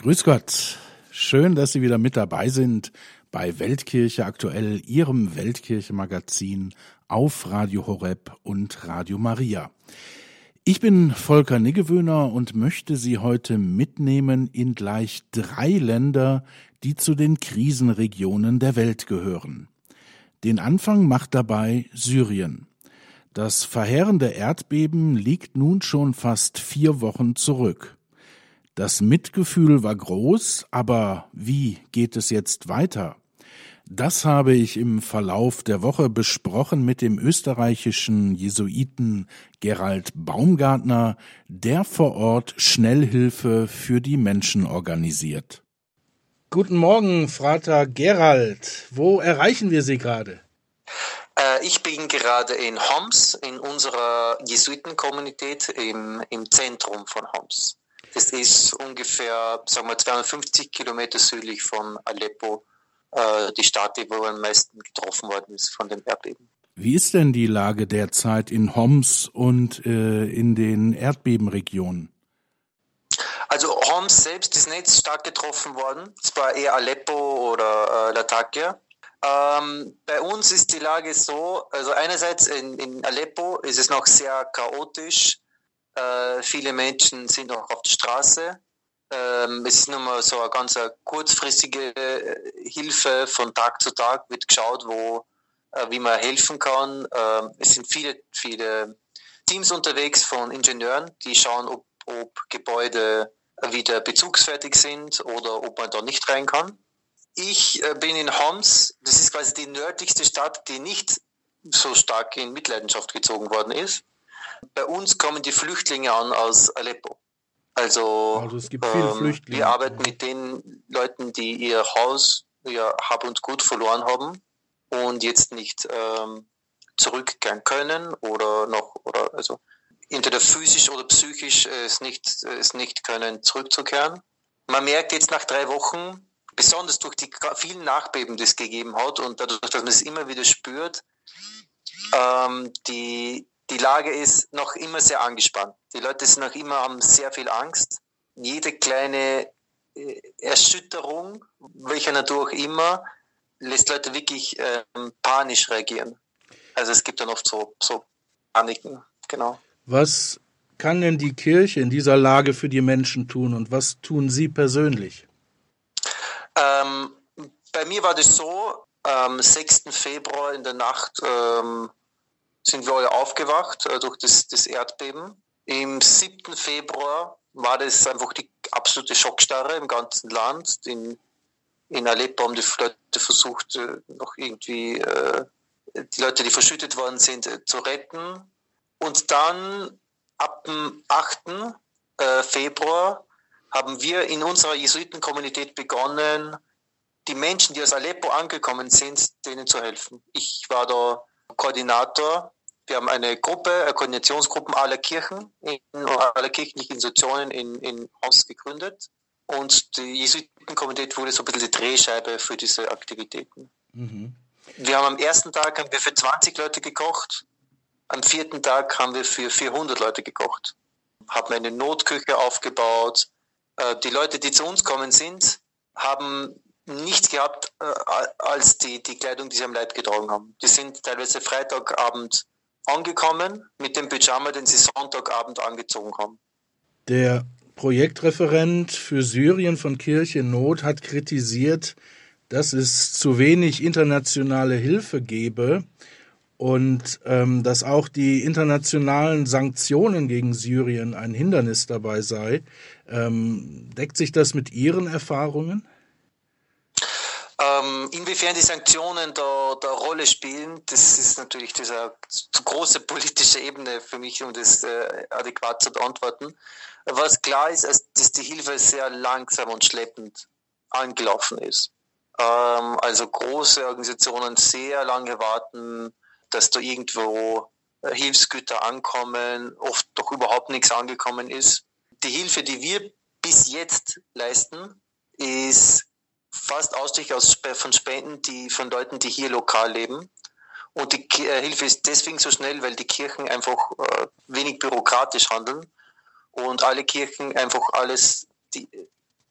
Grüß Gott. Schön, dass Sie wieder mit dabei sind bei Weltkirche aktuell, Ihrem Weltkirche-Magazin auf Radio Horeb und Radio Maria. Ich bin Volker Niggewöhner und möchte Sie heute mitnehmen in gleich drei Länder, die zu den Krisenregionen der Welt gehören. Den Anfang macht dabei Syrien. Das verheerende Erdbeben liegt nun schon fast vier Wochen zurück. Das Mitgefühl war groß, aber wie geht es jetzt weiter? Das habe ich im Verlauf der Woche besprochen mit dem österreichischen Jesuiten Gerald Baumgartner, der vor Ort Schnellhilfe für die Menschen organisiert. Guten Morgen, Frater Gerald. Wo erreichen wir Sie gerade? Äh, ich bin gerade in Homs, in unserer Jesuitenkommunität im, im Zentrum von Homs. Das ist ungefähr, sagen wir, 250 Kilometer südlich von Aleppo, äh, die Stadt, die wo am meisten getroffen worden ist von dem Erdbeben. Wie ist denn die Lage derzeit in Homs und äh, in den Erdbebenregionen? Also Homs selbst ist nicht stark getroffen worden. Es war eher Aleppo oder äh, Latakia. Ähm, bei uns ist die Lage so, also einerseits in, in Aleppo ist es noch sehr chaotisch. Äh, viele Menschen sind noch auf der Straße. Ähm, es ist nur mal so eine ganz kurzfristige äh, Hilfe von Tag zu Tag, wird geschaut, wo, äh, wie man helfen kann. Ähm, es sind viele, viele Teams unterwegs von Ingenieuren, die schauen, ob, ob Gebäude wieder bezugsfertig sind oder ob man da nicht rein kann. Ich äh, bin in Homs, das ist quasi die nördlichste Stadt, die nicht so stark in Mitleidenschaft gezogen worden ist. Bei uns kommen die Flüchtlinge an aus Aleppo. Also, also es gibt viele ähm, Flüchtlinge. Wir arbeiten mit den Leuten, die ihr Haus, ihr Hab und Gut verloren haben und jetzt nicht ähm, zurückkehren können oder noch oder also entweder physisch oder psychisch es nicht es nicht können zurückzukehren. Man merkt jetzt nach drei Wochen, besonders durch die vielen Nachbeben, die es gegeben hat und dadurch, dass man es immer wieder spürt, ähm, die die Lage ist noch immer sehr angespannt. Die Leute sind noch immer haben sehr viel Angst. Jede kleine äh, Erschütterung, welcher Natur auch immer, lässt Leute wirklich ähm, panisch reagieren. Also es gibt dann oft so, so Paniken, genau. Was kann denn die Kirche in dieser Lage für die Menschen tun und was tun Sie persönlich? Ähm, bei mir war das so, am 6. Februar in der Nacht ähm, sind wir alle aufgewacht äh, durch das, das Erdbeben. Im 7. Februar war das einfach die absolute Schockstarre im ganzen Land. In, in Aleppo haben die Leute versucht, äh, noch irgendwie äh, die Leute, die verschüttet worden sind, äh, zu retten. Und dann ab dem 8. Äh, Februar haben wir in unserer Jesuitenkommunität begonnen, die Menschen, die aus Aleppo angekommen sind, denen zu helfen. Ich war da Koordinator. Wir haben eine Gruppe, eine Koordinationsgruppen aller Kirchen, in, aller kirchlichen Institutionen in, in Homs gegründet. Und die Jesuitenkommunität wurde so ein bisschen die Drehscheibe für diese Aktivitäten. Mhm. Wir haben am ersten Tag haben wir für 20 Leute gekocht. Am vierten Tag haben wir für 400 Leute gekocht. Haben eine Notküche aufgebaut. Äh, die Leute, die zu uns kommen sind, haben nichts gehabt äh, als die, die Kleidung, die sie am Leib getragen haben. Die sind teilweise Freitagabend angekommen mit dem Pyjama, den sie Sonntagabend angezogen haben. Der Projektreferent für Syrien von Kirche Not hat kritisiert, dass es zu wenig internationale Hilfe gebe und ähm, dass auch die internationalen Sanktionen gegen Syrien ein Hindernis dabei sei. Ähm, deckt sich das mit Ihren Erfahrungen? Ähm, inwiefern die Sanktionen da, da Rolle spielen, das ist natürlich diese große politische Ebene für mich, um das äh, adäquat zu beantworten. Was klar ist, ist, dass die Hilfe sehr langsam und schleppend angelaufen ist. Ähm, also große Organisationen sehr lange warten, dass da irgendwo äh, Hilfsgüter ankommen, oft doch überhaupt nichts angekommen ist. Die Hilfe, die wir bis jetzt leisten, ist fast ausschließlich aus, von Spenden, die von Leuten, die hier lokal leben. Und die äh, Hilfe ist deswegen so schnell, weil die Kirchen einfach äh, wenig bürokratisch handeln und alle Kirchen einfach alles, die,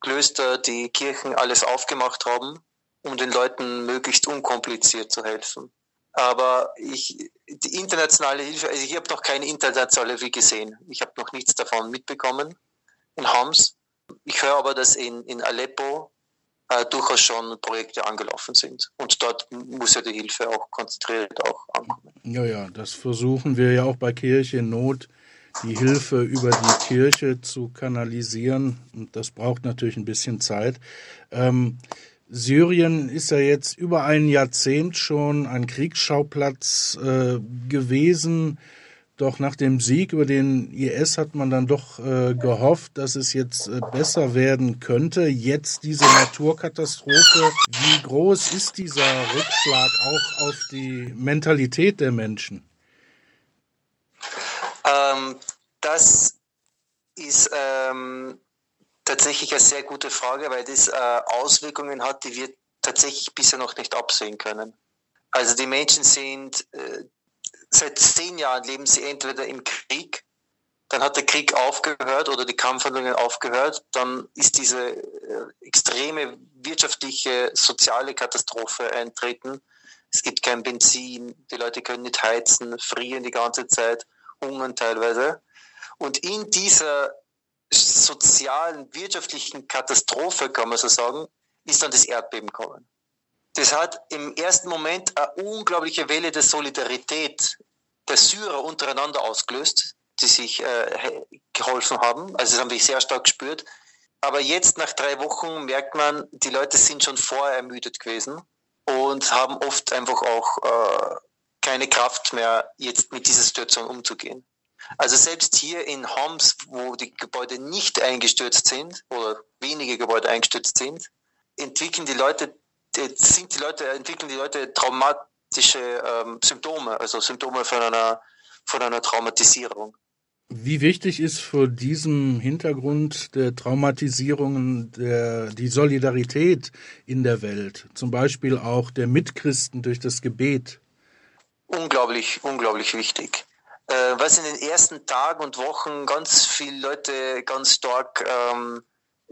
Klöster, die Kirchen alles aufgemacht haben, um den Leuten möglichst unkompliziert zu helfen. Aber ich, die internationale Hilfe, also ich habe noch keine internationale Hilfe gesehen. Ich habe noch nichts davon mitbekommen in Homs. Ich höre aber, dass in, in Aleppo äh, durchaus schon Projekte angelaufen sind. Und dort muss ja die Hilfe auch konzentriert auch ankommen. Ja, ja, das versuchen wir ja auch bei Kirche in Not, die Hilfe über die Kirche zu kanalisieren. Und das braucht natürlich ein bisschen Zeit. Ähm, Syrien ist ja jetzt über ein Jahrzehnt schon ein Kriegsschauplatz äh, gewesen. Doch nach dem Sieg über den IS hat man dann doch äh, gehofft, dass es jetzt äh, besser werden könnte. Jetzt diese Naturkatastrophe. Wie groß ist dieser Rückschlag auch auf die Mentalität der Menschen? Ähm, das ist ähm, tatsächlich eine sehr gute Frage, weil das äh, Auswirkungen hat, die wir tatsächlich bisher noch nicht absehen können. Also die Menschen sind äh, seit zehn Jahren leben sie entweder im Krieg, dann hat der Krieg aufgehört oder die Kampfhandlungen aufgehört, dann ist diese äh, extreme wirtschaftliche, soziale Katastrophe eintreten. Es gibt kein Benzin, die Leute können nicht heizen, frieren die ganze Zeit, hungern teilweise. Und in dieser sozialen, wirtschaftlichen Katastrophe, kann man so sagen, ist dann das Erdbeben gekommen. Das hat im ersten Moment eine unglaubliche Welle der Solidarität der Syrer untereinander ausgelöst, die sich äh, geholfen haben. Also das haben wir sehr stark gespürt. Aber jetzt nach drei Wochen merkt man, die Leute sind schon vorher ermüdet gewesen und haben oft einfach auch äh, keine Kraft mehr, jetzt mit dieser Situation umzugehen. Also selbst hier in Homs, wo die Gebäude nicht eingestürzt sind oder wenige Gebäude eingestürzt sind, entwickeln die Leute, sind die Leute, entwickeln die Leute traumatische ähm, Symptome, also Symptome von einer, von einer Traumatisierung. Wie wichtig ist vor diesem Hintergrund der Traumatisierungen der, die Solidarität in der Welt, zum Beispiel auch der Mitchristen durch das Gebet? Unglaublich, unglaublich wichtig. Äh, was in den ersten Tagen und Wochen ganz viele Leute ganz stark ähm,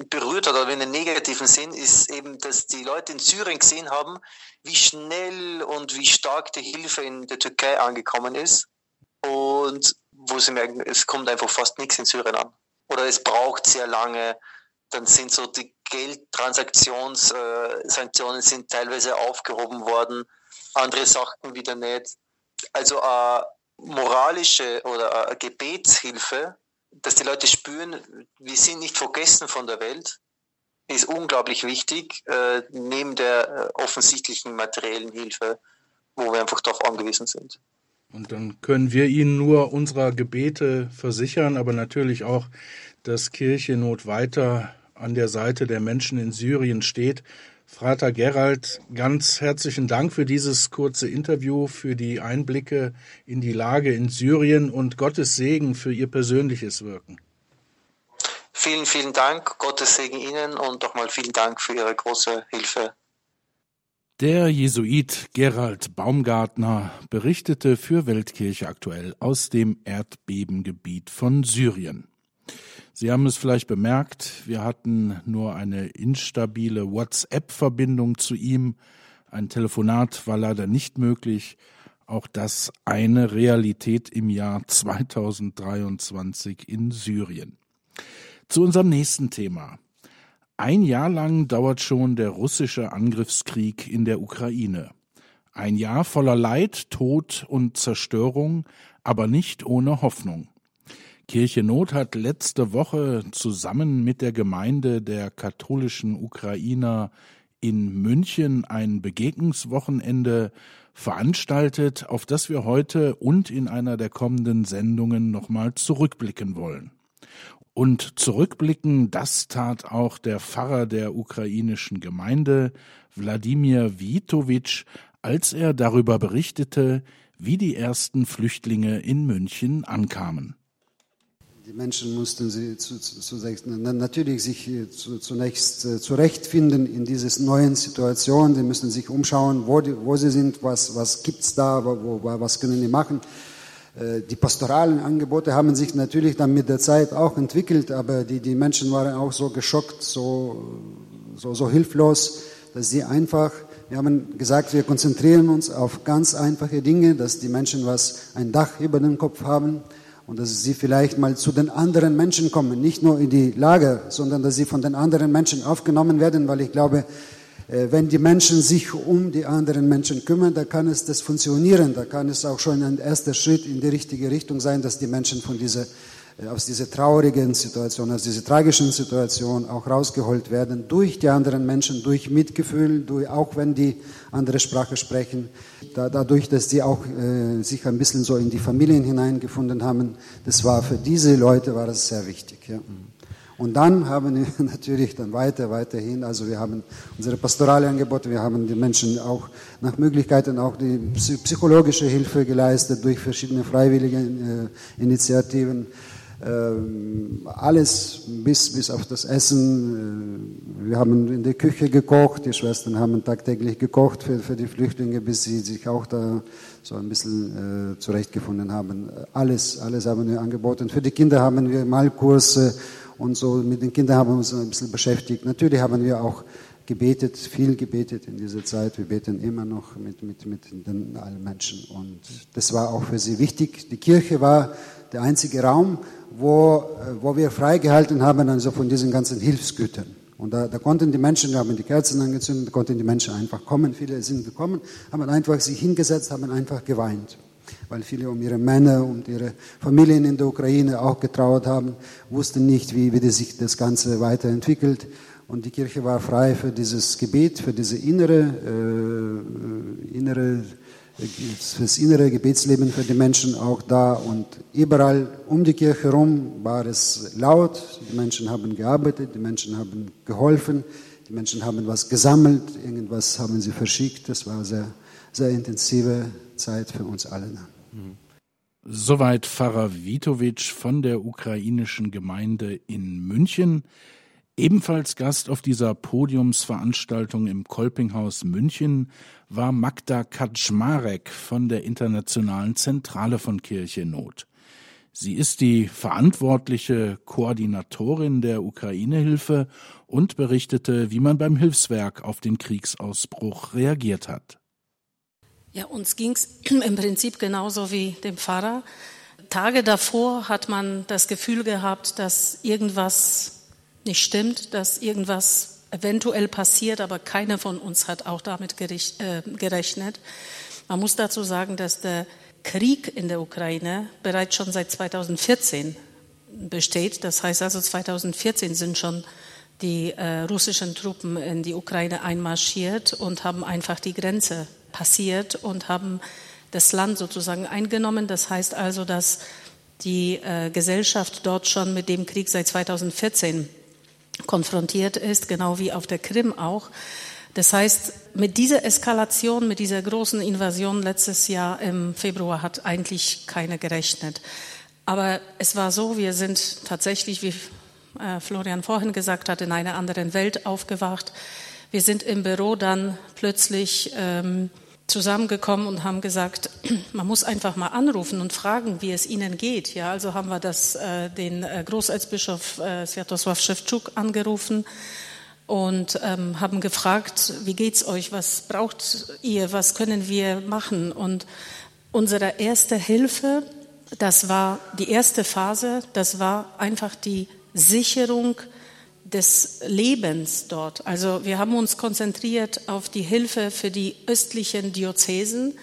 berührt hat, oder in den negativen Sinn, ist eben, dass die Leute in Syrien gesehen haben, wie schnell und wie stark die Hilfe in der Türkei angekommen ist. Und wo sie merken, es kommt einfach fast nichts in Syrien an. Oder es braucht sehr lange. Dann sind so die Geldtransaktionssanktionen äh, sind teilweise aufgehoben worden, andere Sachen wieder nicht. Also äh, moralische oder Gebetshilfe, dass die Leute spüren, wir sind nicht vergessen von der Welt, ist unglaublich wichtig, äh, neben der äh, offensichtlichen materiellen Hilfe, wo wir einfach darauf angewiesen sind. Und dann können wir Ihnen nur unserer Gebete versichern, aber natürlich auch, dass Kirche Not weiter an der Seite der Menschen in Syrien steht Frater Gerald, ganz herzlichen Dank für dieses kurze Interview, für die Einblicke in die Lage in Syrien und Gottes Segen für Ihr persönliches Wirken. Vielen, vielen Dank. Gottes Segen Ihnen und nochmal vielen Dank für Ihre große Hilfe. Der Jesuit Gerald Baumgartner berichtete für Weltkirche aktuell aus dem Erdbebengebiet von Syrien. Sie haben es vielleicht bemerkt, wir hatten nur eine instabile WhatsApp-Verbindung zu ihm. Ein Telefonat war leider nicht möglich. Auch das eine Realität im Jahr 2023 in Syrien. Zu unserem nächsten Thema. Ein Jahr lang dauert schon der russische Angriffskrieg in der Ukraine. Ein Jahr voller Leid, Tod und Zerstörung, aber nicht ohne Hoffnung. Kirche Not hat letzte Woche zusammen mit der Gemeinde der katholischen Ukrainer in München ein Begegnungswochenende veranstaltet, auf das wir heute und in einer der kommenden Sendungen nochmal zurückblicken wollen. Und zurückblicken, das tat auch der Pfarrer der ukrainischen Gemeinde, Wladimir Witowitsch, als er darüber berichtete, wie die ersten Flüchtlinge in München ankamen. Die Menschen mussten sie zu, zu, zu, natürlich sich äh, zunächst äh, zurechtfinden in dieser neuen Situation. Die müssen sich umschauen, wo, die, wo sie sind, was, was gibt's da, wo, was können die machen. Äh, die pastoralen Angebote haben sich natürlich dann mit der Zeit auch entwickelt, aber die, die Menschen waren auch so geschockt, so, so, so hilflos, dass sie einfach, wir haben gesagt, wir konzentrieren uns auf ganz einfache Dinge, dass die Menschen was, ein Dach über dem Kopf haben und dass sie vielleicht mal zu den anderen Menschen kommen, nicht nur in die Lager, sondern dass sie von den anderen Menschen aufgenommen werden, weil ich glaube, äh, wenn die Menschen sich um die anderen Menschen kümmern, da kann es das funktionieren. Da kann es auch schon ein erster Schritt in die richtige Richtung sein, dass die Menschen von dieser, aus dieser traurigen Situation, aus dieser tragischen Situation auch rausgeholt werden durch die anderen Menschen, durch Mitgefühl, durch, auch wenn die andere Sprache sprechen. Da, dadurch, dass die auch äh, sich ein bisschen so in die Familien hineingefunden haben, das war für diese Leute war das sehr wichtig. Ja. Und dann haben wir natürlich dann weiter, weiterhin, also wir haben unsere pastorale Angebote, wir haben den Menschen auch nach Möglichkeiten auch die psychologische Hilfe geleistet durch verschiedene freiwillige äh, Initiativen. Ähm, alles bis, bis auf das Essen. Äh, wir haben in der Küche gekocht, die Schwestern haben tagtäglich gekocht für, für die Flüchtlinge, bis sie sich auch da so ein bisschen äh, zurechtgefunden haben. Alles, alles haben wir angeboten. Für die Kinder haben wir Malkurse und so mit den Kindern haben wir uns ein bisschen beschäftigt. Natürlich haben wir auch gebetet, viel gebetet in dieser Zeit. Wir beten immer noch mit, mit, mit den allen Menschen. Und das war auch für sie wichtig. Die Kirche war der einzige Raum, wo, wo wir freigehalten haben also von diesen ganzen Hilfsgütern. Und da, da konnten die Menschen, wir haben die Kerzen angezündet, da konnten die Menschen einfach kommen. Viele sind gekommen, haben einfach sich hingesetzt, haben einfach geweint weil viele um ihre Männer und ihre Familien in der Ukraine auch getrauert haben, wussten nicht, wie, wie sich das Ganze weiterentwickelt. Und die Kirche war frei für dieses Gebet, für diese innere, äh, innere, fürs innere Gebetsleben für die Menschen auch da. Und überall um die Kirche herum war es laut. Die Menschen haben gearbeitet, die Menschen haben geholfen, die Menschen haben was gesammelt, irgendwas haben sie verschickt. Das war sehr, sehr intensive Zeit für uns alle. Soweit Pfarrer Witowitsch von der ukrainischen Gemeinde in München. Ebenfalls Gast auf dieser Podiumsveranstaltung im Kolpinghaus München war Magda Kaczmarek von der Internationalen Zentrale von Kirche Not. Sie ist die verantwortliche Koordinatorin der Ukraine-Hilfe und berichtete, wie man beim Hilfswerk auf den Kriegsausbruch reagiert hat. Ja, uns ging es im Prinzip genauso wie dem Pfarrer. Tage davor hat man das Gefühl gehabt, dass irgendwas nicht stimmt, dass irgendwas eventuell passiert, aber keiner von uns hat auch damit äh, gerechnet. Man muss dazu sagen, dass der Krieg in der Ukraine bereits schon seit 2014 besteht. Das heißt also 2014 sind schon die äh, russischen Truppen in die Ukraine einmarschiert und haben einfach die Grenze passiert und haben das Land sozusagen eingenommen. Das heißt also, dass die äh, Gesellschaft dort schon mit dem Krieg seit 2014 konfrontiert ist, genau wie auf der Krim auch. Das heißt, mit dieser Eskalation, mit dieser großen Invasion letztes Jahr im Februar hat eigentlich keiner gerechnet. Aber es war so, wir sind tatsächlich, wie äh, Florian vorhin gesagt hat, in einer anderen Welt aufgewacht. Wir sind im Büro dann plötzlich ähm, zusammengekommen und haben gesagt, man muss einfach mal anrufen und fragen, wie es ihnen geht. Ja, also haben wir das, äh, den äh, Großerzbischof äh, Sviatoslav Schewtschuk angerufen und ähm, haben gefragt, wie geht's euch, was braucht ihr, was können wir machen? Und unsere erste Hilfe, das war die erste Phase, das war einfach die Sicherung des Lebens dort. Also wir haben uns konzentriert auf die Hilfe für die östlichen Diözesen,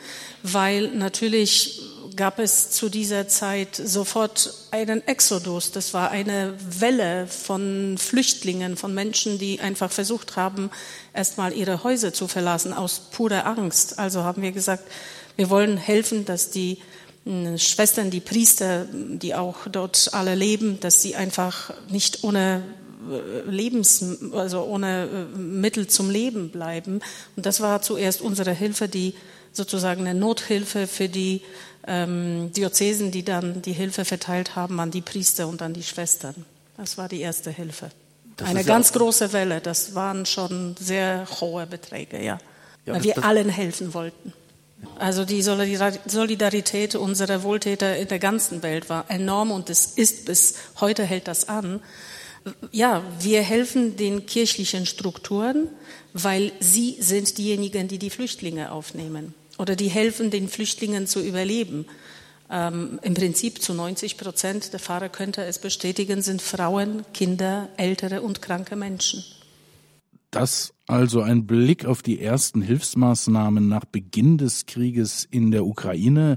weil natürlich gab es zu dieser Zeit sofort einen Exodus. Das war eine Welle von Flüchtlingen, von Menschen, die einfach versucht haben, erstmal ihre Häuser zu verlassen aus purer Angst. Also haben wir gesagt, wir wollen helfen, dass die hm, Schwestern, die Priester, die auch dort alle leben, dass sie einfach nicht ohne Lebens, also ohne äh, Mittel zum Leben bleiben. Und das war zuerst unsere Hilfe, die sozusagen eine Nothilfe für die ähm, Diözesen, die dann die Hilfe verteilt haben an die Priester und an die Schwestern. Das war die erste Hilfe. Das eine ganz ja große Welle. Das waren schon sehr hohe Beträge, ja. ja weil wir allen helfen wollten. Also die Solidarität unserer Wohltäter in der ganzen Welt war enorm und es ist bis heute hält das an. Ja, wir helfen den kirchlichen Strukturen, weil sie sind diejenigen, die die Flüchtlinge aufnehmen oder die helfen den Flüchtlingen zu überleben. Ähm, Im Prinzip zu 90 Prozent, der Fahrer könnte es bestätigen, sind Frauen, Kinder, ältere und kranke Menschen. Das also ein Blick auf die ersten Hilfsmaßnahmen nach Beginn des Krieges in der Ukraine.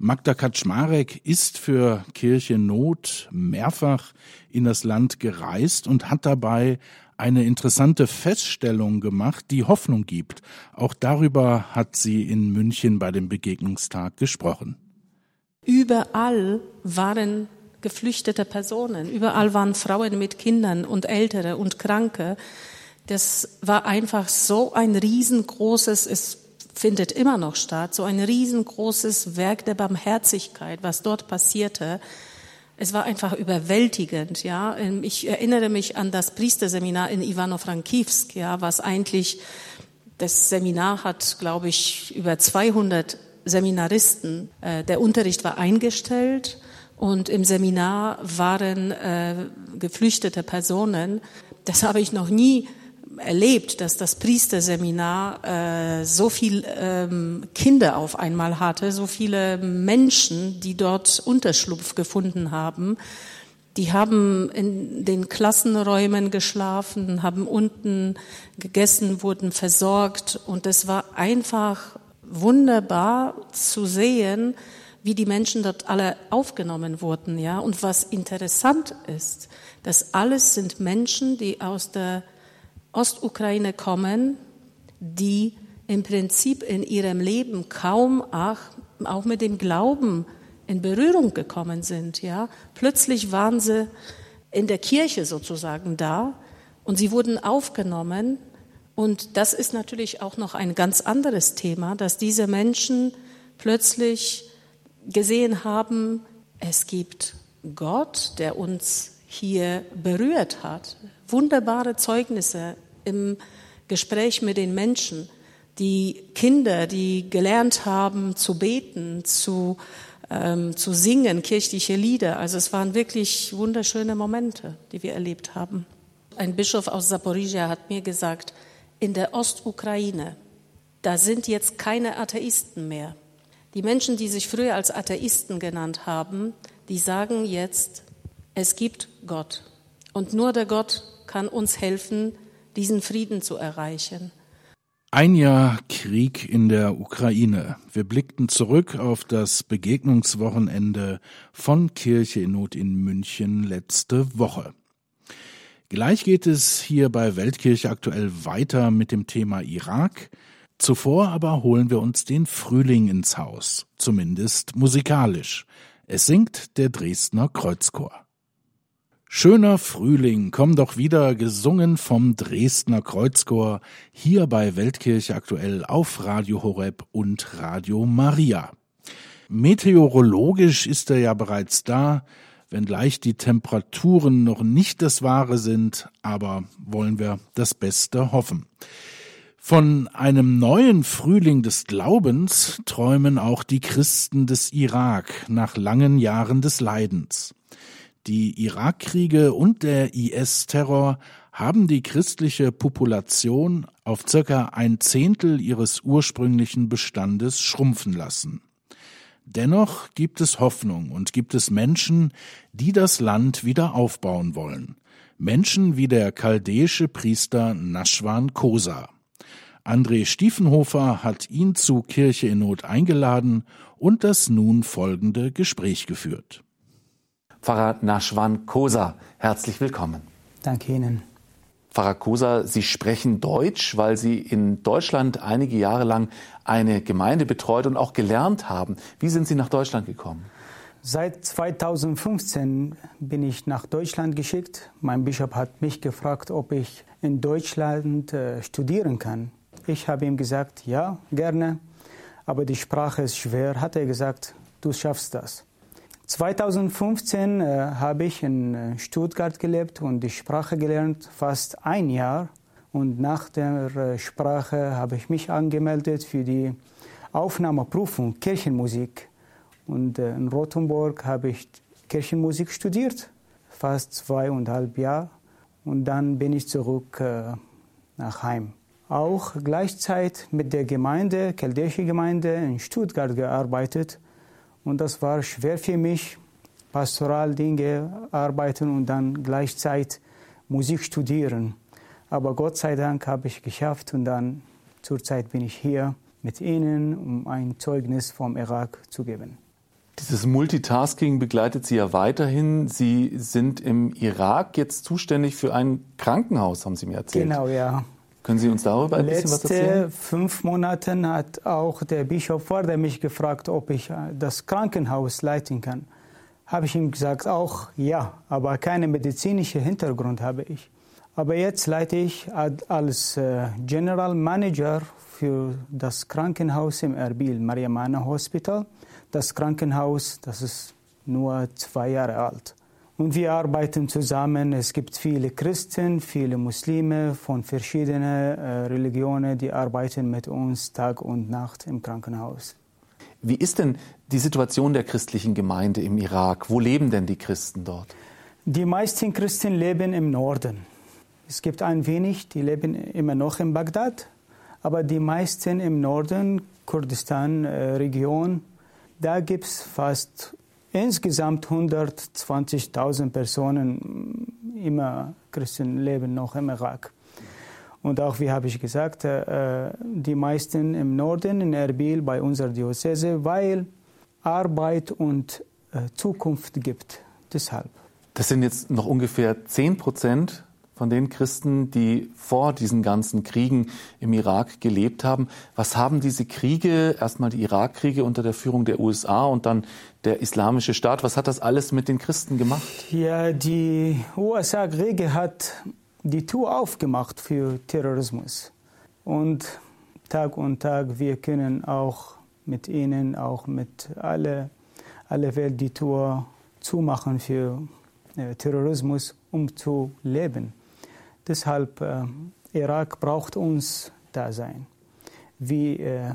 Magda Kaczmarek ist für Kirche Not mehrfach in das Land gereist und hat dabei eine interessante Feststellung gemacht, die Hoffnung gibt. Auch darüber hat sie in München bei dem Begegnungstag gesprochen. Überall waren geflüchtete Personen, überall waren Frauen mit Kindern und Ältere und Kranke. Das war einfach so ein riesengroßes, es findet immer noch statt, so ein riesengroßes Werk der Barmherzigkeit, was dort passierte. Es war einfach überwältigend, ja. Ich erinnere mich an das Priesterseminar in Ivano-Frankivsk, ja, was eigentlich, das Seminar hat, glaube ich, über 200 Seminaristen. Äh, der Unterricht war eingestellt und im Seminar waren äh, geflüchtete Personen. Das habe ich noch nie erlebt, dass das Priesterseminar äh, so viel ähm, Kinder auf einmal hatte, so viele Menschen, die dort Unterschlupf gefunden haben. Die haben in den Klassenräumen geschlafen, haben unten gegessen, wurden versorgt und es war einfach wunderbar zu sehen, wie die Menschen dort alle aufgenommen wurden, ja. Und was interessant ist, das alles sind Menschen, die aus der Ostukraine kommen, die im Prinzip in ihrem Leben kaum auch, auch mit dem Glauben in Berührung gekommen sind, ja. Plötzlich waren sie in der Kirche sozusagen da und sie wurden aufgenommen und das ist natürlich auch noch ein ganz anderes Thema, dass diese Menschen plötzlich gesehen haben, es gibt Gott, der uns hier berührt hat. Wunderbare Zeugnisse im Gespräch mit den Menschen. Die Kinder, die gelernt haben zu beten, zu, ähm, zu singen, kirchliche Lieder. Also es waren wirklich wunderschöne Momente, die wir erlebt haben. Ein Bischof aus Saporizia hat mir gesagt, in der Ostukraine, da sind jetzt keine Atheisten mehr. Die Menschen, die sich früher als Atheisten genannt haben, die sagen jetzt, es gibt Gott. Und nur der Gott kann uns helfen, diesen Frieden zu erreichen. Ein Jahr Krieg in der Ukraine. Wir blickten zurück auf das Begegnungswochenende von Kirche in Not in München letzte Woche. Gleich geht es hier bei Weltkirche aktuell weiter mit dem Thema Irak. Zuvor aber holen wir uns den Frühling ins Haus, zumindest musikalisch. Es singt der Dresdner Kreuzchor. Schöner Frühling, komm doch wieder, gesungen vom Dresdner Kreuzchor, hier bei Weltkirche aktuell auf Radio Horeb und Radio Maria. Meteorologisch ist er ja bereits da, wenngleich die Temperaturen noch nicht das Wahre sind, aber wollen wir das Beste hoffen. Von einem neuen Frühling des Glaubens träumen auch die Christen des Irak nach langen Jahren des Leidens. Die Irakkriege und der IS-Terror haben die christliche Population auf circa ein Zehntel ihres ursprünglichen Bestandes schrumpfen lassen. Dennoch gibt es Hoffnung und gibt es Menschen, die das Land wieder aufbauen wollen. Menschen wie der chaldäische Priester Naschwan Kosa. André Stiefenhofer hat ihn zu Kirche in Not eingeladen und das nun folgende Gespräch geführt. Pfarrer Naschwan Kosa, herzlich willkommen. Danke Ihnen. Pfarrer Kosa, Sie sprechen Deutsch, weil Sie in Deutschland einige Jahre lang eine Gemeinde betreut und auch gelernt haben. Wie sind Sie nach Deutschland gekommen? Seit 2015 bin ich nach Deutschland geschickt. Mein Bischof hat mich gefragt, ob ich in Deutschland äh, studieren kann. Ich habe ihm gesagt, ja, gerne, aber die Sprache ist schwer. Hat er gesagt, du schaffst das. 2015 äh, habe ich in äh, Stuttgart gelebt und die Sprache gelernt, fast ein Jahr. Und nach der äh, Sprache habe ich mich angemeldet für die Aufnahmeprüfung Kirchenmusik. Und äh, in Rothenburg habe ich Kirchenmusik studiert, fast zweieinhalb Jahre. Und dann bin ich zurück nach Heim. Auch gleichzeitig mit der Gemeinde, Chaldäische Gemeinde in Stuttgart gearbeitet. Und das war schwer für mich, Pastoraldinge arbeiten und dann gleichzeitig Musik studieren. Aber Gott sei Dank habe ich geschafft und dann zurzeit bin ich hier mit Ihnen, um ein Zeugnis vom Irak zu geben. Dieses Multitasking begleitet Sie ja weiterhin. Sie sind im Irak jetzt zuständig für ein Krankenhaus, haben Sie mir erzählt. Genau, ja. Können Sie uns darüber ein Letzte bisschen was erzählen? Letzte fünf Monate hat auch der Bischof vor mich gefragt, ob ich das Krankenhaus leiten kann. Habe ich ihm gesagt, auch ja, aber keinen medizinischen Hintergrund habe ich. Aber jetzt leite ich als äh, General Manager für das Krankenhaus im Erbil, Mariamana Hospital. Das Krankenhaus, das ist nur zwei Jahre alt. Und wir arbeiten zusammen. Es gibt viele Christen, viele Muslime von verschiedenen äh, Religionen, die arbeiten mit uns Tag und Nacht im Krankenhaus. Wie ist denn die Situation der christlichen Gemeinde im Irak? Wo leben denn die Christen dort? Die meisten Christen leben im Norden. Es gibt ein wenig, die leben immer noch in Bagdad, aber die meisten im Norden, Kurdistan-Region, äh, da gibt es fast insgesamt 120.000 Personen, immer Christen leben noch im Irak. Und auch, wie habe ich gesagt, äh, die meisten im Norden, in Erbil, bei unserer Diözese, weil Arbeit und äh, Zukunft gibt. Deshalb. Das sind jetzt noch ungefähr 10 Prozent von den Christen, die vor diesen ganzen Kriegen im Irak gelebt haben. Was haben diese Kriege, erstmal die Irakkriege unter der Führung der USA und dann der Islamische Staat, was hat das alles mit den Christen gemacht? Ja, die USA-Kriege hat die Tür aufgemacht für Terrorismus. Und Tag und Tag, wir können auch mit ihnen, auch mit aller alle Welt die Tür zumachen für äh, Terrorismus, um zu leben. Deshalb, äh, Irak braucht uns da sein. Wie, äh,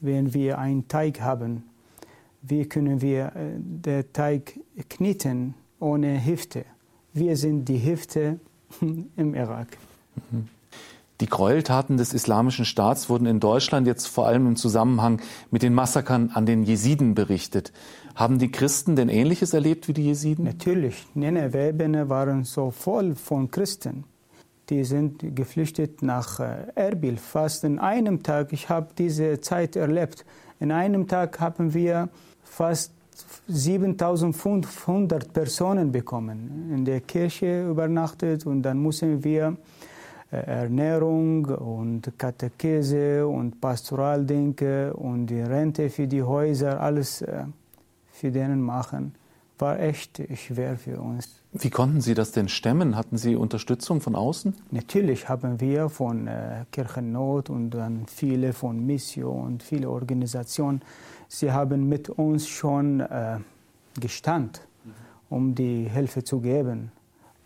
wenn wir einen Teig haben, wie können wir äh, den Teig kneten ohne Hüfte? Wir sind die Hüfte im Irak. Mhm. Die Gräueltaten des Islamischen Staats wurden in Deutschland jetzt vor allem im Zusammenhang mit den Massakern an den Jesiden berichtet. Haben die Christen denn Ähnliches erlebt wie die Jesiden? Natürlich. Nineveh waren so voll von Christen die sind geflüchtet nach äh, Erbil. Fast in einem Tag, ich habe diese Zeit erlebt, in einem Tag haben wir fast 7500 Personen bekommen, in der Kirche übernachtet und dann mussten wir äh, Ernährung und Katechese und Pastoraldinge und die Rente für die Häuser, alles äh, für denen machen. War echt schwer für uns. Wie konnten Sie das denn stemmen? Hatten Sie Unterstützung von außen? Natürlich haben wir von äh, Kirchennot und dann viele von Mission und viele Organisationen. Sie haben mit uns schon äh, gestand, um die Hilfe zu geben.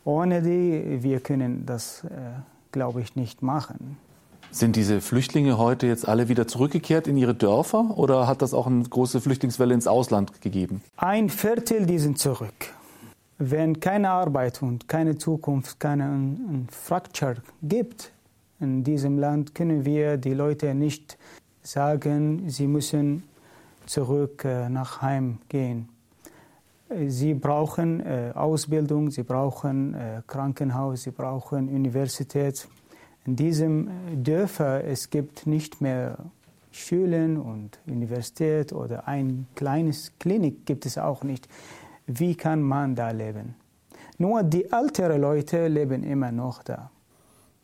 Ohne die wir können das, äh, glaube ich, nicht machen. Sind diese Flüchtlinge heute jetzt alle wieder zurückgekehrt in ihre Dörfer oder hat das auch eine große Flüchtlingswelle ins Ausland gegeben? Ein Viertel, die sind zurück. Wenn keine Arbeit und keine Zukunft, keine Fracture gibt in diesem Land, können wir die Leute nicht sagen, sie müssen zurück äh, nach Heim gehen. Sie brauchen äh, Ausbildung, sie brauchen äh, Krankenhaus, sie brauchen Universität. In diesem Dörfer es gibt nicht mehr Schulen und Universität oder ein kleines Klinik gibt es auch nicht wie kann man da leben? Nur die älteren Leute leben immer noch da.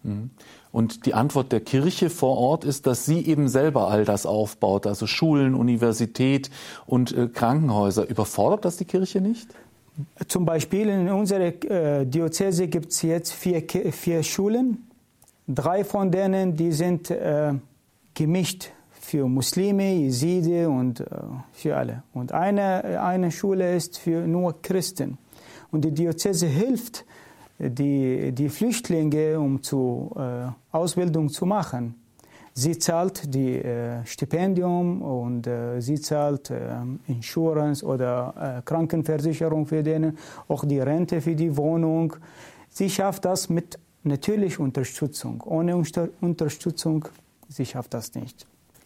Mhm. Und die Antwort der Kirche vor Ort ist, dass sie eben selber all das aufbaut, also Schulen, Universität und äh, Krankenhäuser. Überfordert das die Kirche nicht? Zum Beispiel in unserer äh, Diözese gibt es jetzt vier, vier Schulen. Drei von denen, die sind äh, gemischt für Muslime, Jeside und äh, für alle. Und eine, eine Schule ist für nur Christen. Und die Diözese hilft die, die Flüchtlinge, um zu, äh, Ausbildung zu machen. Sie zahlt die äh, Stipendium und äh, sie zahlt äh, Insurance oder äh, Krankenversicherung für denen, auch die Rente für die Wohnung. Sie schafft das mit natürlicher Unterstützung. Ohne Unter Unterstützung, sie schafft das nicht.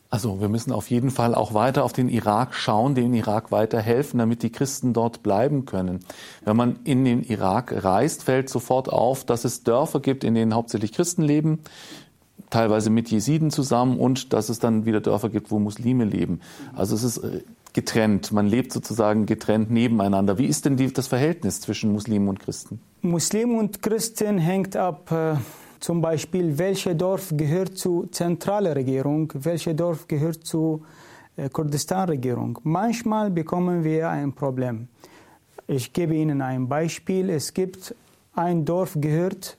Also wir müssen auf jeden Fall auch weiter auf den Irak schauen, dem Irak weiter helfen, damit die Christen dort bleiben können. Wenn man in den Irak reist, fällt sofort auf, dass es Dörfer gibt, in denen hauptsächlich Christen leben, teilweise mit Jesiden zusammen und dass es dann wieder Dörfer gibt, wo Muslime leben. Also es ist äh, getrennt. Man lebt sozusagen getrennt nebeneinander. Wie ist denn die, das Verhältnis zwischen Muslimen und Christen? Muslimen und Christen hängt ab äh, zum Beispiel, welches Dorf gehört zur zentralen Regierung, welches Dorf gehört zur äh, Kurdistan-Regierung. Manchmal bekommen wir ein Problem. Ich gebe Ihnen ein Beispiel. Es gibt ein Dorf gehört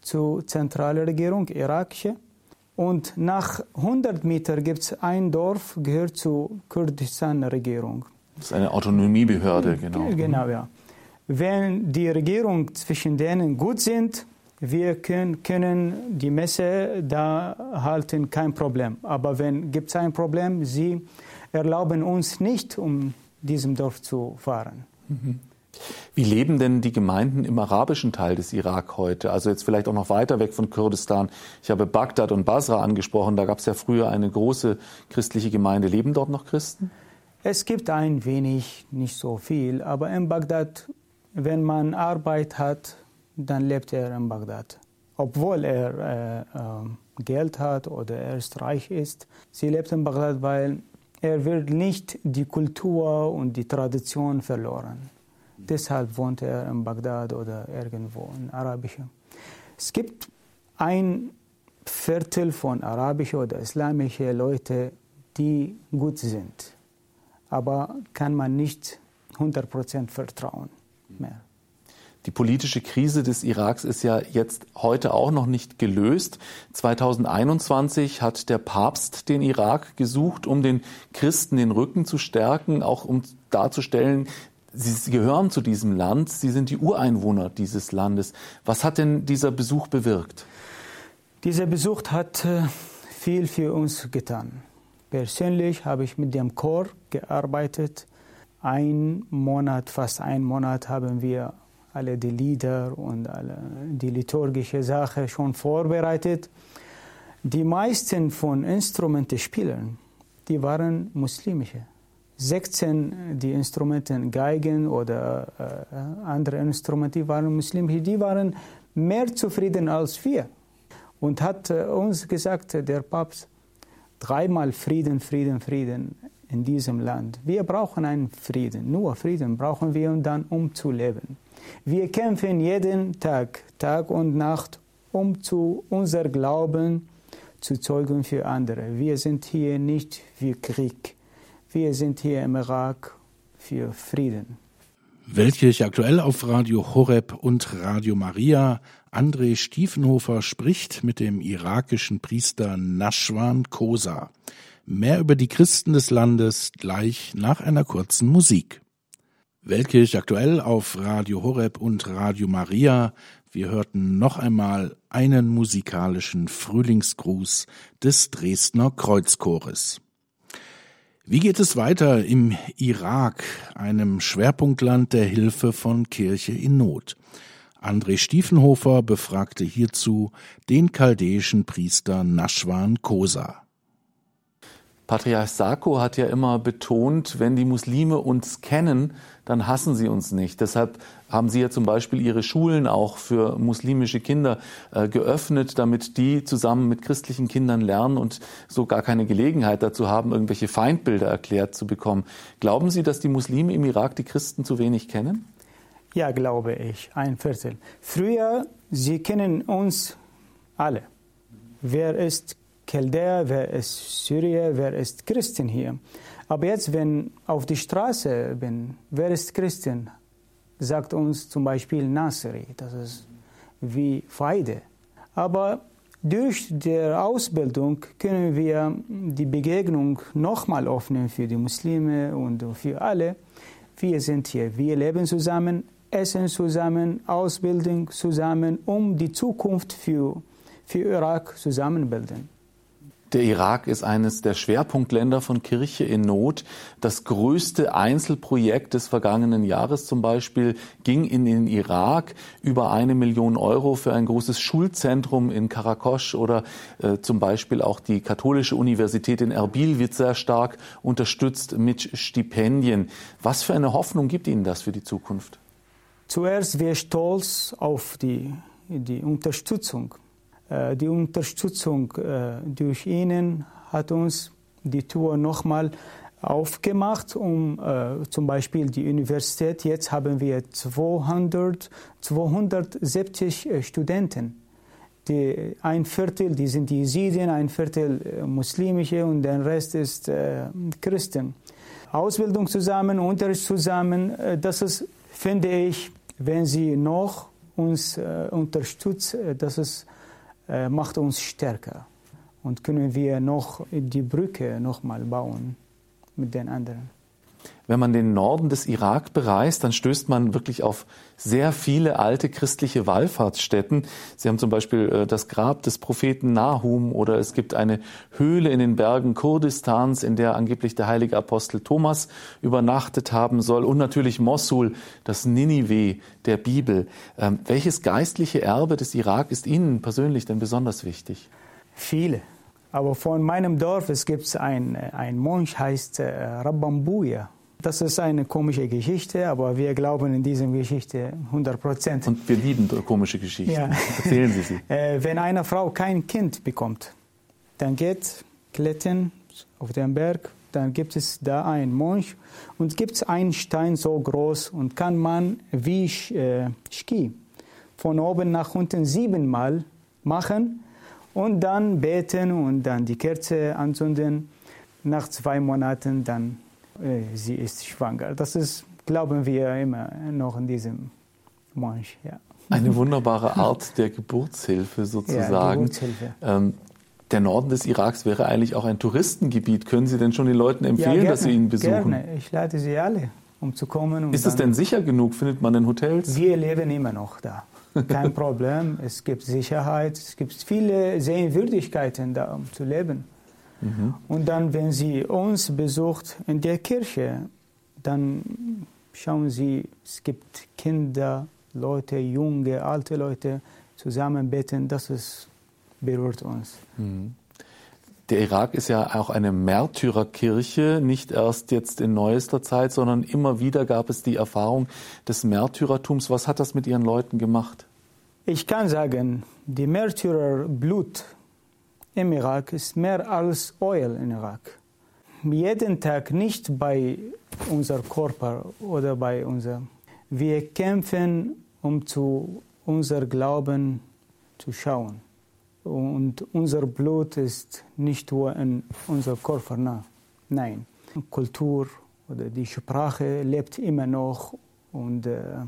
zur zentralen Regierung, irakische. Und nach 100 Metern gibt es ein Dorf, gehört zur Kurdistan-Regierung. Das ist eine Autonomiebehörde, genau. Genau, ja. Wenn die Regierung zwischen denen gut sind, wir können, können die Messe da halten, kein Problem. Aber wenn gibt es ein Problem, sie erlauben uns nicht, um diesem Dorf zu fahren. Mhm. Wie leben denn die Gemeinden im arabischen Teil des Irak heute? Also jetzt vielleicht auch noch weiter weg von Kurdistan. Ich habe Bagdad und Basra angesprochen. Da gab es ja früher eine große christliche Gemeinde. Leben dort noch Christen? Es gibt ein wenig, nicht so viel. Aber in Bagdad, wenn man Arbeit hat, dann lebt er in Bagdad. Obwohl er äh, äh, Geld hat oder er ist reich ist, sie lebt in Bagdad, weil er wird nicht die Kultur und die Tradition verloren. Deshalb wohnt er in Bagdad oder irgendwo in Arabische. Es gibt ein Viertel von arabischen oder islamischen Leuten, die gut sind. Aber kann man nicht 100% vertrauen mehr. Die politische Krise des Iraks ist ja jetzt heute auch noch nicht gelöst. 2021 hat der Papst den Irak gesucht, um den Christen den Rücken zu stärken, auch um darzustellen, Sie gehören zu diesem Land, Sie sind die Ureinwohner dieses Landes. Was hat denn dieser Besuch bewirkt? Dieser Besuch hat äh, viel für uns getan. Persönlich habe ich mit dem Chor gearbeitet. Ein Monat, fast ein Monat haben wir alle die Lieder und alle die liturgische Sache schon vorbereitet. Die meisten von Instrumentenspielern, die waren muslimische. 16 die Instrumente Geigen oder äh, andere Instrumente, die waren muslimische, die waren mehr zufrieden als wir. Und hat äh, uns gesagt, der Papst, dreimal Frieden, Frieden, Frieden in diesem Land. Wir brauchen einen Frieden, nur Frieden brauchen wir, dann um zu leben. Wir kämpfen jeden Tag, Tag und Nacht, um zu unser Glauben zu zeugen für andere. Wir sind hier nicht für Krieg. Wir sind hier im Irak für Frieden. Weltkirche aktuell auf Radio Horeb und Radio Maria. André Stiefenhofer spricht mit dem irakischen Priester Nashwan Kosa. Mehr über die Christen des Landes gleich nach einer kurzen Musik. Weltkirche aktuell auf Radio Horeb und Radio Maria. Wir hörten noch einmal einen musikalischen Frühlingsgruß des Dresdner Kreuzchores. Wie geht es weiter im Irak, einem Schwerpunktland der Hilfe von Kirche in Not? André Stiefenhofer befragte hierzu den chaldäischen Priester Nashwan Kosa. Patriarch Sako hat ja immer betont, wenn die Muslime uns kennen, dann hassen sie uns nicht. Deshalb haben sie ja zum Beispiel ihre Schulen auch für muslimische Kinder äh, geöffnet, damit die zusammen mit christlichen Kindern lernen und so gar keine Gelegenheit dazu haben, irgendwelche Feindbilder erklärt zu bekommen. Glauben Sie, dass die Muslime im Irak die Christen zu wenig kennen? Ja, glaube ich, ein Viertel. Früher, sie kennen uns alle. Wer ist Chaldäer, wer ist Syrier, wer ist Christen hier. Aber jetzt, wenn auf die Straße bin, wer ist Christen? Sagt uns zum Beispiel Nasri, das ist wie Feide. Aber durch die Ausbildung können wir die Begegnung nochmal öffnen für die Muslime und für alle. Wir sind hier, wir leben zusammen, essen zusammen, Ausbildung zusammen, um die Zukunft für, für Irak zusammenbilden. Der Irak ist eines der Schwerpunktländer von Kirche in Not. Das größte Einzelprojekt des vergangenen Jahres zum Beispiel ging in den Irak über eine Million Euro für ein großes Schulzentrum in Karakosch oder äh, zum Beispiel auch die katholische Universität in Erbil wird sehr stark unterstützt mit Stipendien. Was für eine Hoffnung gibt Ihnen das für die Zukunft? Zuerst wir stolz auf die, die Unterstützung die Unterstützung äh, durch Ihnen hat uns die Tour nochmal aufgemacht, um äh, zum Beispiel die Universität. Jetzt haben wir 200, 270 Studenten. Die, ein Viertel, die sind Jesiden, ein Viertel muslimische und der Rest ist äh, Christen. Ausbildung zusammen, Unterricht zusammen, das ist, finde ich, wenn Sie noch uns äh, unterstützt, das ist äh, macht uns stärker. Und können wir noch die Brücke nochmal bauen mit den anderen. Wenn man den Norden des Irak bereist, dann stößt man wirklich auf sehr viele alte christliche Wallfahrtsstätten. Sie haben zum Beispiel äh, das Grab des Propheten Nahum oder es gibt eine Höhle in den Bergen Kurdistans, in der angeblich der heilige Apostel Thomas übernachtet haben soll und natürlich Mossul, das Ninive der Bibel. Ähm, welches geistliche Erbe des Irak ist Ihnen persönlich denn besonders wichtig? Viele. Aber von meinem Dorf es gibt ein, ein Mönch, heißt äh, Rabbambuya. Das ist eine komische Geschichte, aber wir glauben in diese Geschichte 100 Prozent. Und wir lieben komische Geschichten. Ja. Erzählen Sie sie. Äh, wenn eine Frau kein Kind bekommt, dann geht klettern auf den Berg, dann gibt es da einen Mönch und gibt es einen Stein so groß und kann man wie äh, Ski von oben nach unten siebenmal machen und dann beten und dann die Kerze anzünden. Nach zwei Monaten dann sie ist schwanger. Das ist, glauben wir immer noch in diesem Mönch. Ja. Eine wunderbare Art der Geburtshilfe sozusagen. Ja, Geburtshilfe. Ähm, der Norden des Iraks wäre eigentlich auch ein Touristengebiet. Können Sie denn schon den Leuten empfehlen, ja, gerne, dass sie ihn besuchen? Gerne. Ich lade sie alle, um zu kommen. Ist es denn sicher genug? Findet man in Hotels? Wir leben immer noch da. Kein Problem. Es gibt Sicherheit. Es gibt viele Sehenswürdigkeiten da, um zu leben. Mhm. Und dann, wenn Sie uns besucht in der Kirche, dann schauen Sie, es gibt Kinder, Leute, junge, alte Leute zusammen beten. Das ist, berührt uns. Mhm. Der Irak ist ja auch eine Märtyrerkirche, nicht erst jetzt in neuester Zeit, sondern immer wieder gab es die Erfahrung des Märtyrertums. Was hat das mit Ihren Leuten gemacht? Ich kann sagen, die Märtyrerblut im Irak ist mehr als Öl im Irak. Jeden Tag nicht bei unserem Körper oder bei unser. Wir kämpfen, um zu unser Glauben zu schauen. Und unser Blut ist nicht nur in unserem Körper, nein. Kultur oder die Sprache lebt immer noch und äh,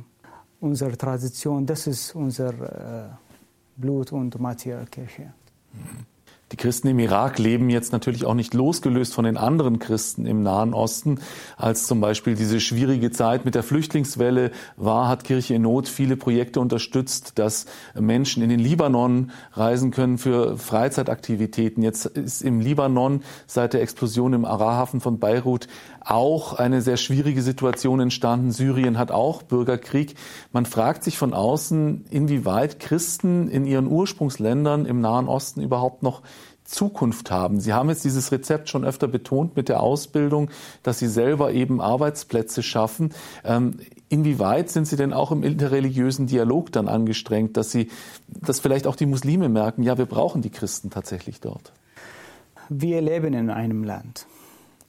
unsere Tradition, das ist unser äh, Blut- und Materialkirche. Mhm. Die Christen im Irak leben jetzt natürlich auch nicht losgelöst von den anderen Christen im Nahen Osten. Als zum Beispiel diese schwierige Zeit mit der Flüchtlingswelle war, hat Kirche in Not viele Projekte unterstützt, dass Menschen in den Libanon reisen können für Freizeitaktivitäten. Jetzt ist im Libanon seit der Explosion im Arahafen von Beirut auch eine sehr schwierige Situation entstanden. Syrien hat auch Bürgerkrieg. Man fragt sich von außen, inwieweit Christen in ihren Ursprungsländern im Nahen Osten überhaupt noch Zukunft haben. Sie haben jetzt dieses Rezept schon öfter betont mit der Ausbildung, dass Sie selber eben Arbeitsplätze schaffen. Ähm, inwieweit sind Sie denn auch im interreligiösen Dialog dann angestrengt, dass Sie, dass vielleicht auch die Muslime merken, ja, wir brauchen die Christen tatsächlich dort? Wir leben in einem Land,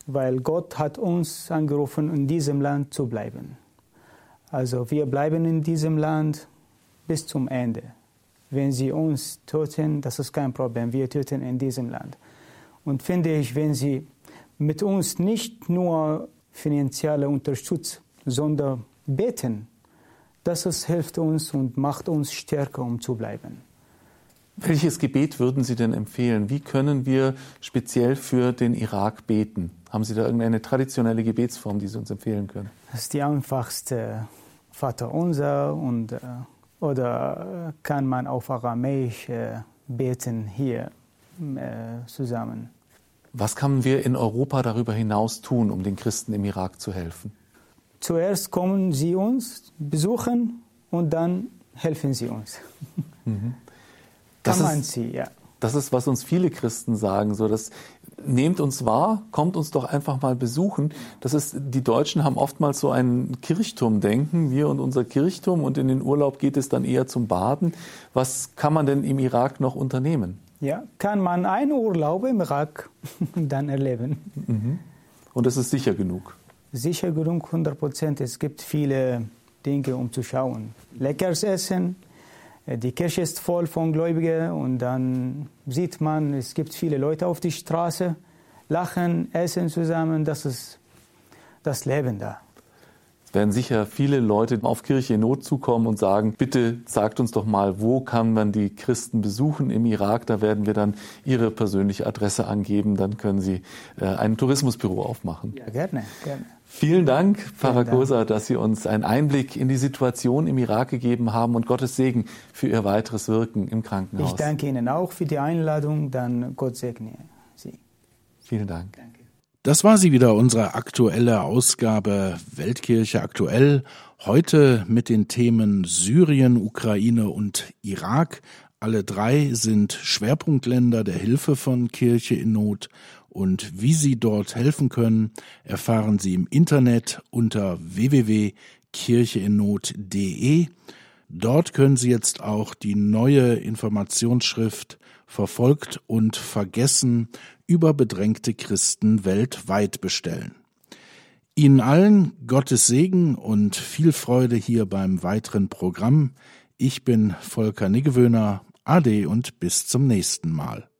weil Gott hat uns angerufen, in diesem Land zu bleiben. Also wir bleiben in diesem Land bis zum Ende. Wenn sie uns töten, das ist kein Problem. Wir töten in diesem Land. Und finde ich, wenn sie mit uns nicht nur finanzielle Unterstützung, sondern beten, das ist, hilft uns und macht uns stärker, um zu bleiben. Welches Gebet würden Sie denn empfehlen? Wie können wir speziell für den Irak beten? Haben Sie da irgendeine traditionelle Gebetsform, die Sie uns empfehlen können? Das ist die einfachste Vater unser und äh, oder kann man auf Aramäisch äh, beten hier? äh, zusammen. Was können wir in Europa darüber hinaus tun, um den Christen im Irak zu helfen? Zuerst kommen sie uns besuchen und dann helfen sie uns. Mhm. Das Kann man ist, sie, ja. Das ist, was uns viele Christen sagen, so dass nehmt uns wahr, kommt uns doch einfach mal besuchen. Das ist, die Deutschen haben oftmals so ein Kirchturmdenken, wir und unser Kirchturm und in den Urlaub geht es dann eher zum Baden. Was kann man denn im Irak noch unternehmen? Ja, kann man einen Urlaub im Irak dann erleben. Mhm. Und das ist sicher genug? Sicher genug, 100 Prozent. Es gibt viele Dinge, um zu schauen. Leckeres Essen, die Kirche ist voll von Gläubigen und dann sieht man, es gibt viele Leute auf der Straße, lachen, essen zusammen, das ist das Leben da. Es werden sicher viele Leute auf Kirche in Not zukommen und sagen, bitte sagt uns doch mal, wo kann man die Christen besuchen im Irak? Da werden wir dann Ihre persönliche Adresse angeben, dann können Sie äh, ein Tourismusbüro aufmachen. Ja, gerne, gerne. Vielen Dank, Pfarrer Kosa, dass Sie uns einen Einblick in die Situation im Irak gegeben haben und Gottes Segen für Ihr weiteres Wirken im Krankenhaus. Ich danke Ihnen auch für die Einladung, dann Gott segne Sie. Vielen Dank. Danke. Das war sie wieder, unsere aktuelle Ausgabe Weltkirche aktuell. Heute mit den Themen Syrien, Ukraine und Irak. Alle drei sind Schwerpunktländer der Hilfe von Kirche in Not und wie Sie dort helfen können, erfahren Sie im Internet unter www.kircheinnot.de. Dort können Sie jetzt auch die neue Informationsschrift verfolgt und vergessen über bedrängte Christen weltweit bestellen. Ihnen allen Gottes Segen und viel Freude hier beim weiteren Programm. Ich bin Volker Niggewöhner. Ade und bis zum nächsten Mal.